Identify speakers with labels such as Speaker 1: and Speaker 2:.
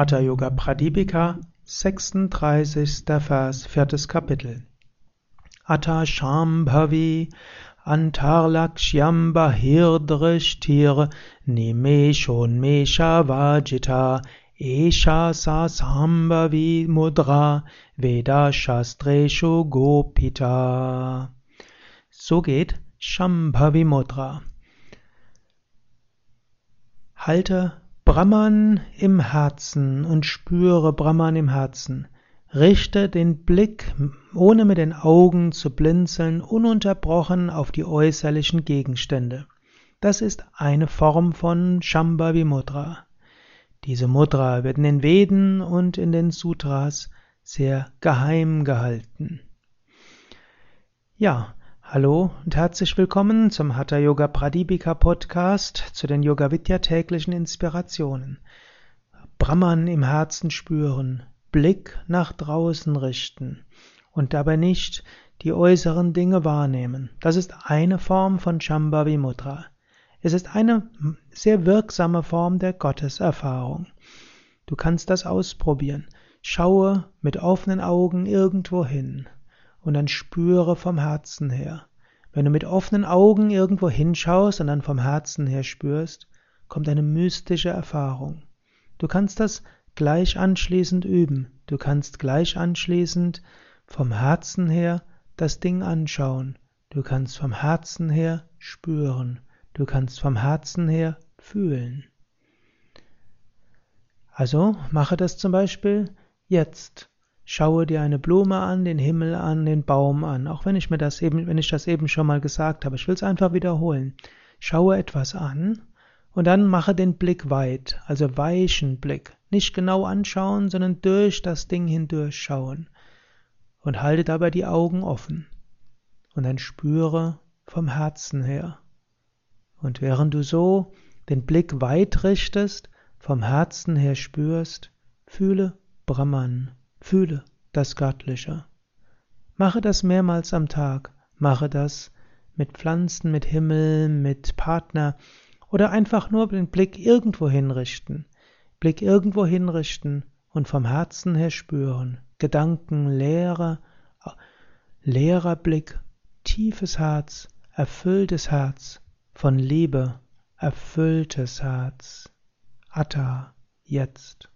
Speaker 1: Hatha Yoga Pradipika, 36. Vers, viertes Kapitel. Atta Shambhavi Antarlakshyam Bahirdrishtir Nimeshon Mesha Vajita Esha Sasambhavi Mudra Veda Shastreshu Gopita. So geht Shambhavi Mudra. Halte Brahman im Herzen und spüre Brahman im Herzen. Richte den Blick, ohne mit den Augen zu blinzeln, ununterbrochen auf die äußerlichen Gegenstände. Das ist eine Form von Shambhavi Mudra. Diese Mudra wird in den Veden und in den Sutras sehr geheim gehalten. Ja, Hallo und herzlich willkommen zum Hatha Yoga Pradipika Podcast zu den Yoga Vidya täglichen Inspirationen. Brahman im Herzen spüren, Blick nach draußen richten und dabei nicht die äußeren Dinge wahrnehmen. Das ist eine Form von Shambhavi Mudra. Es ist eine sehr wirksame Form der Gotteserfahrung. Du kannst das ausprobieren. Schaue mit offenen Augen irgendwo hin und dann spüre vom Herzen her. Wenn du mit offenen Augen irgendwo hinschaust und dann vom Herzen her spürst, kommt eine mystische Erfahrung. Du kannst das gleich anschließend üben. Du kannst gleich anschließend vom Herzen her das Ding anschauen. Du kannst vom Herzen her spüren. Du kannst vom Herzen her fühlen. Also mache das zum Beispiel jetzt. Schaue dir eine Blume an, den Himmel an, den Baum an, auch wenn ich mir das eben, wenn ich das eben schon mal gesagt habe. Ich will es einfach wiederholen. Schaue etwas an und dann mache den Blick weit, also weichen Blick. Nicht genau anschauen, sondern durch das Ding hindurch schauen. Und halte dabei die Augen offen. Und dann spüre vom Herzen her. Und während du so den Blick weit richtest, vom Herzen her spürst, fühle Brahman. Fühle das Göttliche. Mache das mehrmals am Tag. Mache das mit Pflanzen, mit Himmel, mit Partner oder einfach nur den Blick irgendwo hinrichten. Blick irgendwo hinrichten und vom Herzen her spüren. Gedanken, leerer, leerer Blick, tiefes Herz, erfülltes Herz, von Liebe, erfülltes Herz. Atta, jetzt.